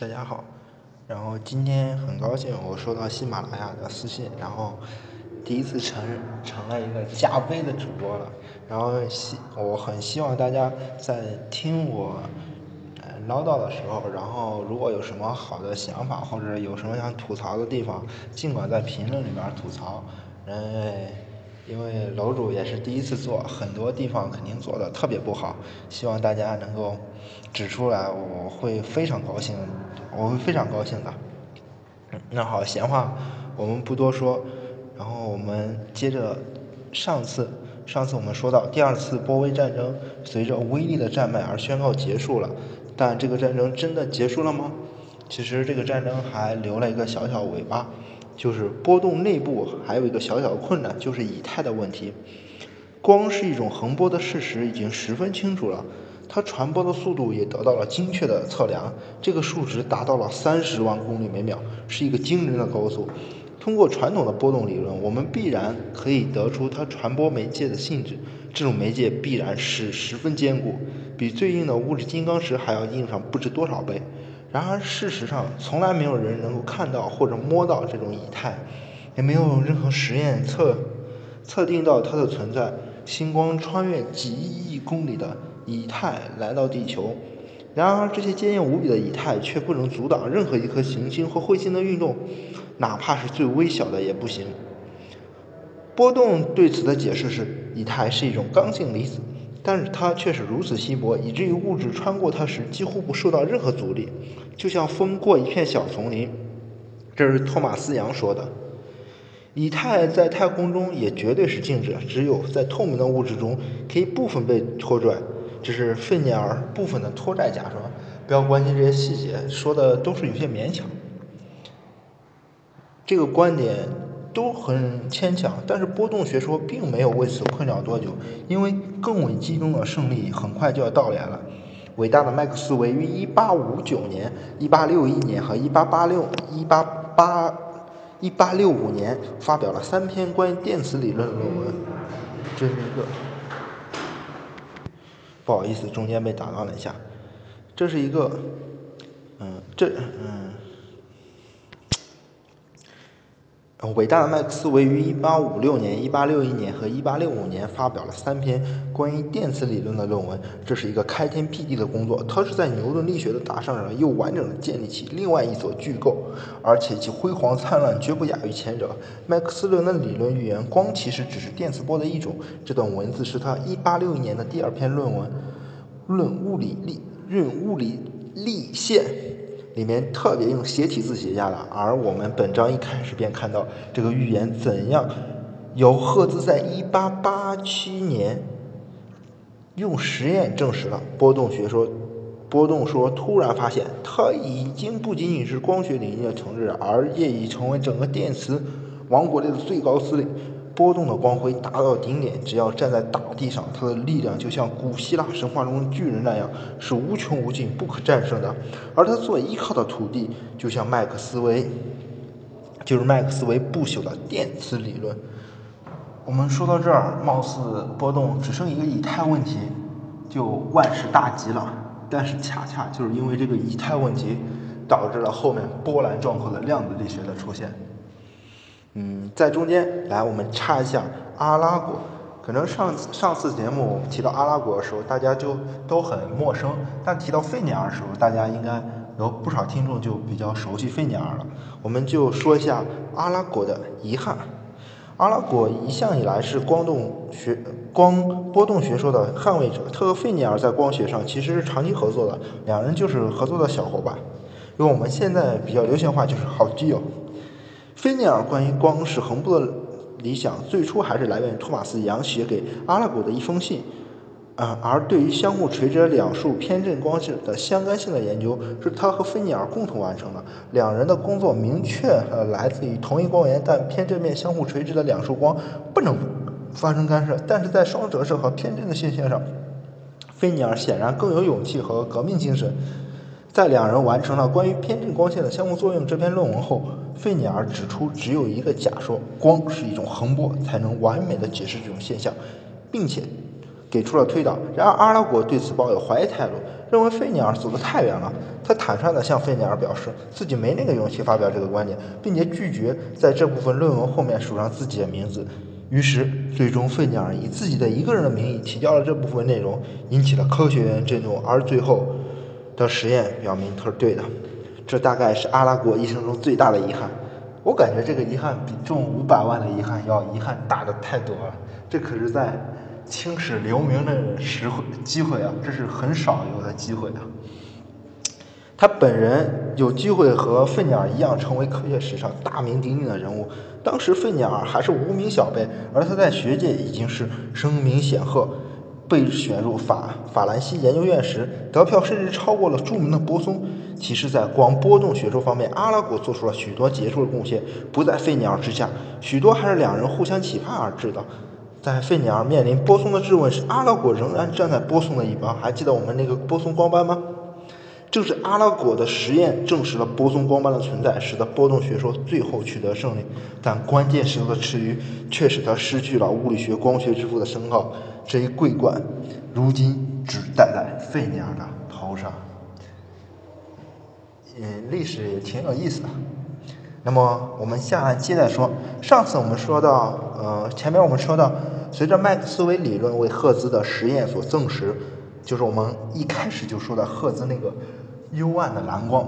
大家好，然后今天很高兴我收到喜马拉雅的私信，然后第一次成成了一个加微的主播了，然后希我很希望大家在听我唠叨的时候，然后如果有什么好的想法或者有什么想吐槽的地方，尽管在评论里边吐槽，嗯。因为楼主也是第一次做，很多地方肯定做的特别不好，希望大家能够指出来，我会非常高兴，我会非常高兴的。那好，闲话我们不多说，然后我们接着上次，上次我们说到第二次波威战争随着威力的战败而宣告结束了，但这个战争真的结束了吗？其实这个战争还留了一个小小尾巴。就是波动内部还有一个小小的困难，就是以太的问题。光是一种横波的事实已经十分清楚了，它传播的速度也得到了精确的测量，这个数值达到了三十万公里每秒，是一个惊人的高速。通过传统的波动理论，我们必然可以得出它传播媒介的性质，这种媒介必然是十分坚固，比最硬的物质金刚石还要硬上不知多少倍。然而，事实上，从来没有人能够看到或者摸到这种以太，也没有任何实验测测定到它的存在。星光穿越几亿公里的以太来到地球，然而这些坚硬无比的以太却不能阻挡任何一颗行星或彗星的运动，哪怕是最微小的也不行。波动对此的解释是，以太是一种刚性离子。但是它却是如此稀薄，以至于物质穿过它时几乎不受到任何阻力，就像风过一片小丛林。这是托马斯杨说的。以太在太空中也绝对是静止，只有在透明的物质中可以部分被拖拽，这是费涅尔部分的拖拽假说。不要关心这些细节，说的都是有些勉强。这个观点。都很牵强，但是波动学说并没有为此困扰多久，因为更为激动的胜利很快就要到来了。伟大的麦克斯韦于1859年、1861年和1886、188、1865年发表了三篇关于电磁理论的论文。这是一个，不好意思，中间被打断了一下。这是一个，嗯，这，嗯。伟大的麦克斯韦于1856年、1861年和1865年发表了三篇关于电磁理论的论文，这是一个开天辟地的工作。他是在牛顿力学的大上上又完整的建立起另外一所巨构，而且其辉煌灿烂绝不亚于前者。麦克斯伦的理论预言光其实只是电磁波的一种。这段文字是他1861年的第二篇论文，《论物理力论物理力线》。里面特别用斜体字写下了，而我们本章一开始便看到这个预言怎样由赫兹在1887年用实验证实了波动学说。波动说突然发现，它已经不仅仅是光学领域的统治，而也已成为整个电磁王国里的最高司令。波动的光辉达到顶点，只要站在大地上，它的力量就像古希腊神话中的巨人那样，是无穷无尽、不可战胜的。而它所依靠的土地，就像麦克斯韦，就是麦克斯韦不朽的电磁理论。我们说到这儿，貌似波动只剩一个以太问题，就万事大吉了。但是恰恰就是因为这个以太问题，导致了后面波澜壮阔的量子力学的出现。嗯，在中间来，我们插一下阿拉果。可能上次上次节目提到阿拉果的时候，大家就都很陌生，但提到费涅尔的时候，大家应该有不少听众就比较熟悉费涅尔了。我们就说一下阿拉果的遗憾。阿拉果一向以来是光动学、光波动学说的捍卫者，他和费涅尔在光学上其实是长期合作的，两人就是合作的小伙伴。用我们现在比较流行话就是好基友。菲涅尔关于光是横波的理想，最初还是来源于托马斯杨写给阿拉古的一封信。啊，而对于相互垂直两束偏振光线的相干性的研究，是他和菲涅尔共同完成的。两人的工作明确呃来自于同一光源，但偏振面相互垂直的两束光不能发生干涉。但是在双折射和偏振的现象上，菲涅尔显然更有勇气和革命精神。在两人完成了关于偏振光线的相互作用这篇论文后，费尼尔指出，只有一个假说，光是一种横波，才能完美的解释这种现象，并且给出了推导。然而阿拉果对此抱有怀疑态度，认为费尼尔走得太远了。他坦率地向费尼尔表示，自己没那个勇气发表这个观点，并且拒绝在这部分论文后面署上自己的名字。于是，最终费尼尔以自己的一个人的名义提交了这部分内容，引起了科学院震动。而最后的实验表明他是对的。这大概是阿拉果一生中最大的遗憾。我感觉这个遗憾比中五百万的遗憾要遗憾大的太多了。这可是在青史留名的时会机会啊，这是很少有的机会啊。他本人有机会和费尼尔一样成为科学史上大名鼎鼎的人物。当时费尼尔还是无名小辈，而他在学界已经是声名显赫。被选入法法兰西研究院时，得票甚至超过了著名的波松。其实，在光波动学说方面，阿拉果做出了许多杰出的贡献，不在费尼尔之下。许多还是两人互相启发而至的。在费尼尔面临波松的质问时，阿拉果仍然站在波松的一方。还记得我们那个波松光斑吗？正是阿拉果的实验证实了波松光斑的存在，使得波动学说最后取得胜利。但关键时刻的迟疑，却使他失去了物理学光学之父的称号。这一桂冠，如今只戴在费尼尔的头上。嗯，历史也挺有意思的。那么我们下期再说，上次我们说到，呃，前面我们说到，随着麦克斯韦理论为赫兹的实验所证实，就是我们一开始就说的赫兹那个。幽暗的蓝光，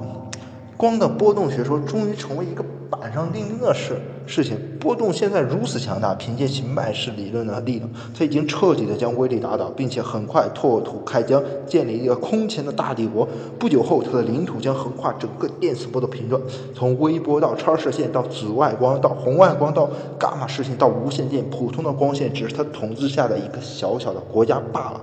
光的波动学说终于成为一个板上钉钉的事事情。波动现在如此强大，凭借其麦氏理论的力量，它已经彻底的将威力打倒，并且很快拓土开疆，建立一个空前的大帝国。不久后，它的领土将横跨整个电磁波的频段，从微波到超射线，到紫外光，到红外光，到伽马射线，到无线电。普通的光线只是它统治下的一个小小的国家罢了。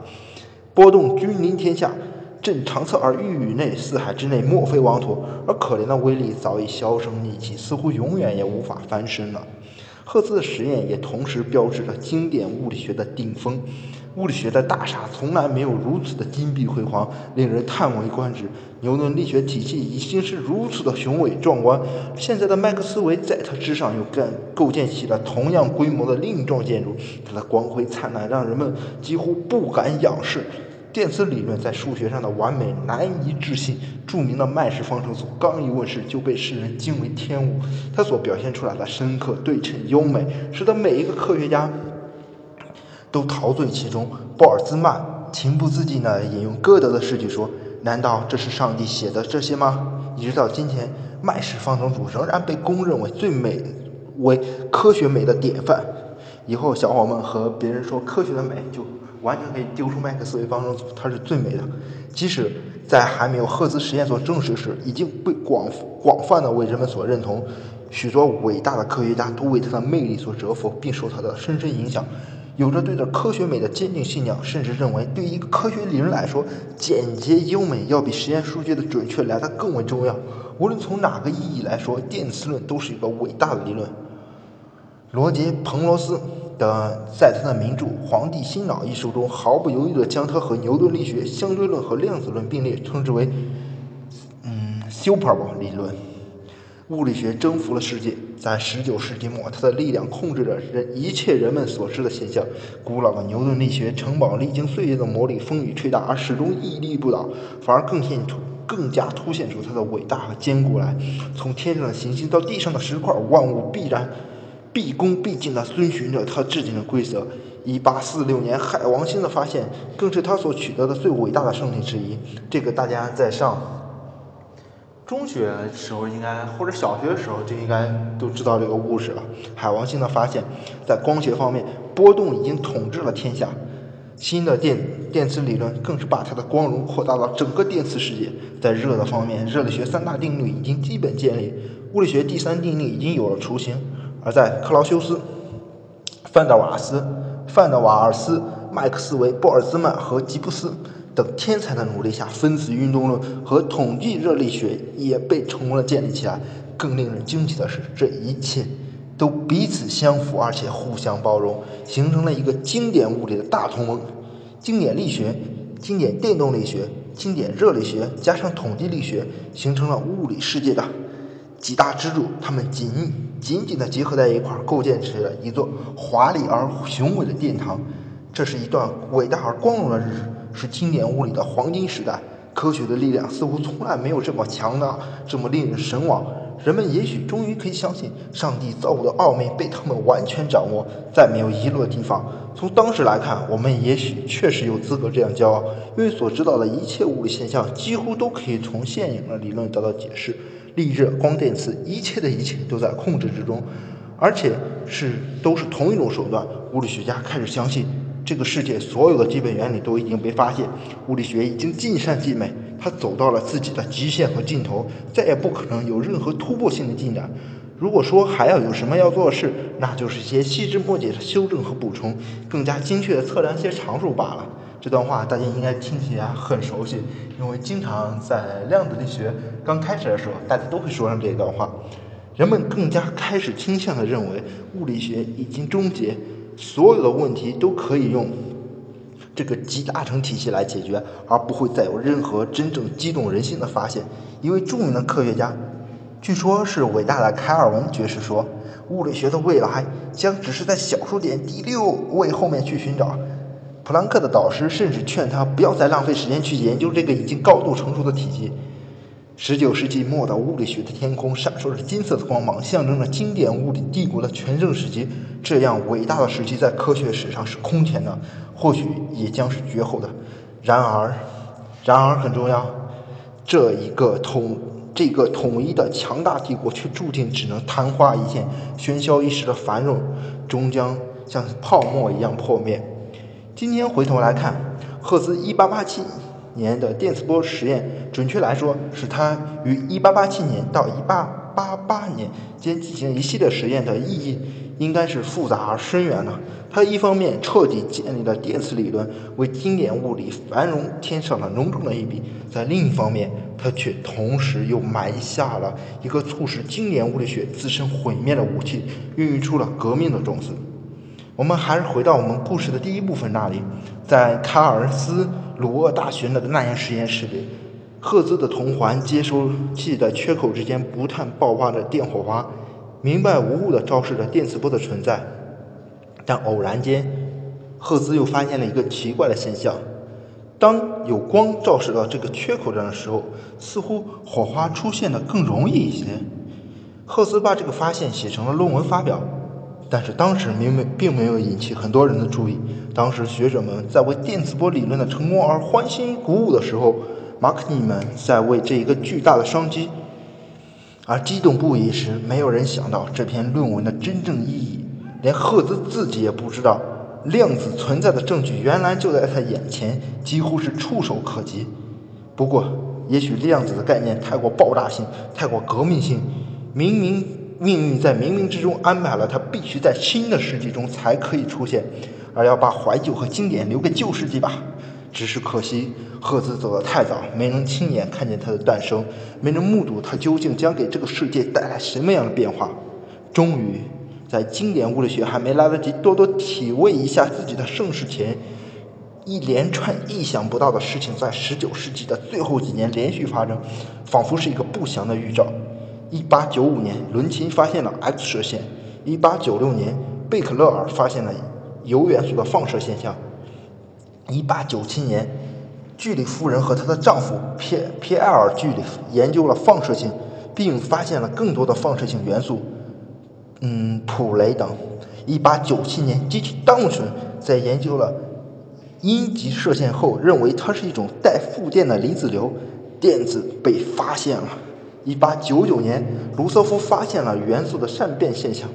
波动君临天下。朕长策而欲与内，四海之内莫非王土。而可怜的威力早已销声匿迹，似乎永远也无法翻身了。赫兹的实验也同时标志着经典物理学的顶峰。物理学的大厦从来没有如此的金碧辉煌，令人叹为观止。牛顿力学体系已经是如此的雄伟壮观，现在的麦克斯韦在它之上又干构建起了同样规模的另一幢建筑，它的光辉灿烂，让人们几乎不敢仰视。电磁理论在数学上的完美难以置信。著名的麦氏方程组刚一问世就被世人惊为天物，它所表现出来的深刻、对称、优美，使得每一个科学家都陶醉其中。鲍尔兹曼情不自禁地引用歌德的诗句说：“难道这是上帝写的这些吗？”一直到今天，麦氏方程组仍然被公认为最美、为科学美的典范。以后小伙伴们和别人说科学的美，就。完全可以丢出麦克斯韦方程组，它是最美的。即使在还没有赫兹实验所证实时，已经被广广泛的为人们所认同。许多伟大的科学家都为它的魅力所折服，并受它的深深影响，有着对着科学美的坚定信仰，甚至认为对于一个科学理论来说，简洁优美要比实验数据的准确来得更为重要。无论从哪个意义来说，电磁论都是一个伟大的理论。罗杰·彭罗斯。的在他的名著《黄帝心脑》一书中，毫不犹豫地将它和牛顿力学、相对论和量子论并列，称之为“嗯，superb 理论”。物理学征服了世界，在19世纪末，它的力量控制着人一切人们所知的现象。古老的牛顿力学城堡历经岁月的磨砺，风雨吹打，而始终屹立不倒，反而更现出、更加凸显出它的伟大和坚固来。从天上的行星到地上的石块，万物必然。毕恭毕敬地遵循着他制定的规则。一八四六年海王星的发现，更是他所取得的最伟大的胜利之一。这个大家在上中学时候应该，或者小学的时候就应该都知道这个故事了。海王星的发现，在光学方面，波动已经统治了天下。新的电电磁理论更是把它的光荣扩大到整个电磁世界。在热的方面，热力学三大定律已经基本建立，物理学第三定律已经有了雏形。而在克劳修斯、范德瓦斯、范德瓦尔斯、麦克斯韦、鲍尔兹曼和吉布斯等天才的努力下，分子运动论和统计热力学也被成功的建立起来。更令人惊奇的是，这一切都彼此相符，而且互相包容，形成了一个经典物理的大同盟。经典力学、经典电动力学、经典热力学加上统计力学，形成了物理世界的。几大支柱，它们紧密紧紧地结合在一块儿，构建起了一座华丽而雄伟的殿堂。这是一段伟大而光荣的日子，是经典物理的黄金时代。科学的力量似乎从来没有这么强大，这么令人神往。人们也许终于可以相信，上帝造物的奥秘被他们完全掌握，再没有遗漏的地方。从当时来看，我们也许确实有资格这样骄傲，因为所知道的一切物理现象几乎都可以从现有的理论得到解释。力热、光电磁，一切的一切都在控制之中，而且是都是同一种手段。物理学家开始相信。这个世界所有的基本原理都已经被发现，物理学已经尽善尽美，它走到了自己的极限和尽头，再也不可能有任何突破性的进展。如果说还要有什么要做的事，那就是一些细枝末节的修正和补充，更加精确的测量一些常数罢了。这段话大家应该听起来很熟悉，因为经常在量子力学刚开始的时候，大家都会说上这一段话。人们更加开始倾向的认为，物理学已经终结。所有的问题都可以用这个集大成体系来解决，而不会再有任何真正激动人心的发现。一位著名的科学家，据说是伟大的凯尔文爵士说：“物理学的未来将只是在小数点第六位后面去寻找。”普朗克的导师甚至劝他不要再浪费时间去研究这个已经高度成熟的体系。十九世纪末的物理学的天空闪烁着金色的光芒，象征着经典物理帝国的全盛时期。这样伟大的时期在科学史上是空前的，或许也将是绝后的。然而，然而很重要，这一个统这个统一的强大帝国却注定只能昙花一现，喧嚣一时的繁荣终将像泡沫一样破灭。今天回头来看，赫兹一八八七。年的电磁波实验，准确来说，是他于1887年到1888年间进行一系列实验的意义，应该是复杂而深远的。他一方面彻底建立了电磁理论，为经典物理繁荣添上了浓重的一笔；在另一方面，他却同时又埋下了一个促使经典物理学自身毁灭的武器，孕育出了革命的种子。我们还是回到我们故事的第一部分那里，在卡尔斯。鲁厄大学的那间实验室里，赫兹的铜环接收器的缺口之间不断爆发着电火花，明白无误地昭示着电磁波的存在。但偶然间，赫兹又发现了一个奇怪的现象：当有光照射到这个缺口上的时候，似乎火花出现的更容易一些。赫兹把这个发现写成了论文发表。但是当时明明并没有引起很多人的注意。当时学者们在为电磁波理论的成功而欢欣鼓舞的时候，马克尼们在为这一个巨大的商机而激动不已时，没有人想到这篇论文的真正意义。连赫兹自己也不知道，量子存在的证据原来就在他眼前，几乎是触手可及。不过，也许量子的概念太过爆炸性，太过革命性，明明。命运在冥冥之中安排了，他必须在新的世纪中才可以出现，而要把怀旧和经典留给旧世纪吧。只是可惜，赫兹走得太早，没能亲眼看见它的诞生，没能目睹它究竟将给这个世界带来什么样的变化。终于，在经典物理学还没来得及多多体味一下自己的盛世前，一连串意想不到的事情在19世纪的最后几年连续发生，仿佛是一个不祥的预兆。一八九五年，伦琴发现了 X 射线；一八九六年，贝克勒尔发现了铀元素的放射现象；一八九七年，居里夫人和她的丈夫皮皮埃尔居里夫研究了放射性，并发现了更多的放射性元素，嗯，普雷等。一八九七年，基体当顺在研究了阴极射线后，认为它是一种带负电的离子流，电子被发现了。一八九九年，卢瑟福发现了元素的善变现象。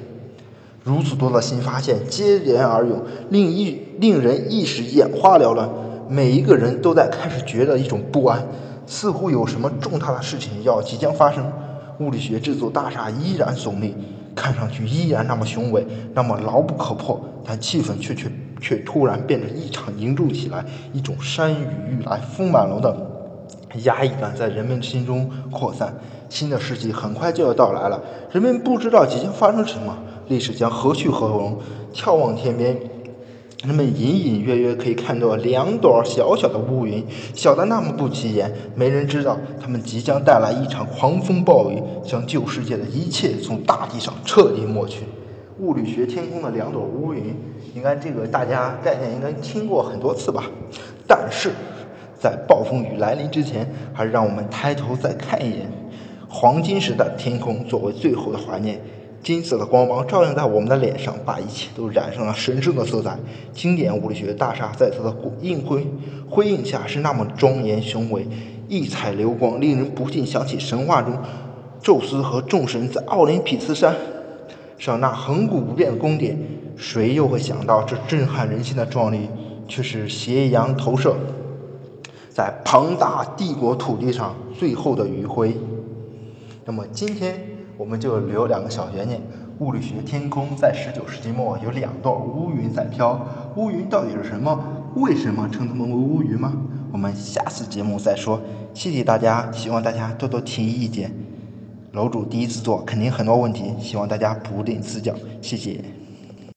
如此多的新发现接连而涌，令一令人一时眼花缭乱。每一个人都在开始觉得一种不安，似乎有什么重大的事情要即将发生。物理学这座大厦依然耸立，看上去依然那么雄伟，那么牢不可破，但气氛却却却突然变得异常凝重起来。一种山雨欲来风满楼的压抑感在人们心中扩散。新的世纪很快就要到来了，人们不知道即将发生什么，历史将何去何从。眺望天边，人们隐隐约约可以看到两朵小小的乌云，小的那么不起眼，没人知道它们即将带来一场狂风暴雨，将旧世界的一切从大地上彻底抹去。物理学天空的两朵乌云，应该这个大家概念应该听过很多次吧？但是在暴风雨来临之前，还是让我们抬头再看一眼黄金时代天空，作为最后的怀念。金色的光芒照映在我们的脸上，把一切都染上了神圣的色彩。经典物理学大厦在它的映辉辉映下是那么庄严雄伟，异彩流光，令人不禁想起神话中宙斯和众神在奥林匹斯山上那恒古不变的宫殿。谁又会想到，这震撼人心的壮丽，却是斜阳投射在庞大帝国土地上最后的余晖？那么今天。我们就留两个小悬念：物理学天空在十九世纪末有两段乌云在飘，乌云到底是什么？为什么称它们为乌云吗？我们下次节目再说。谢谢大家，希望大家多多提意见。楼主第一次做，肯定很多问题，希望大家不吝赐教。谢谢。